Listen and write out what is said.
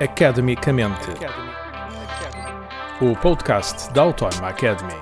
Academicamente. O podcast da Autónoma Academy.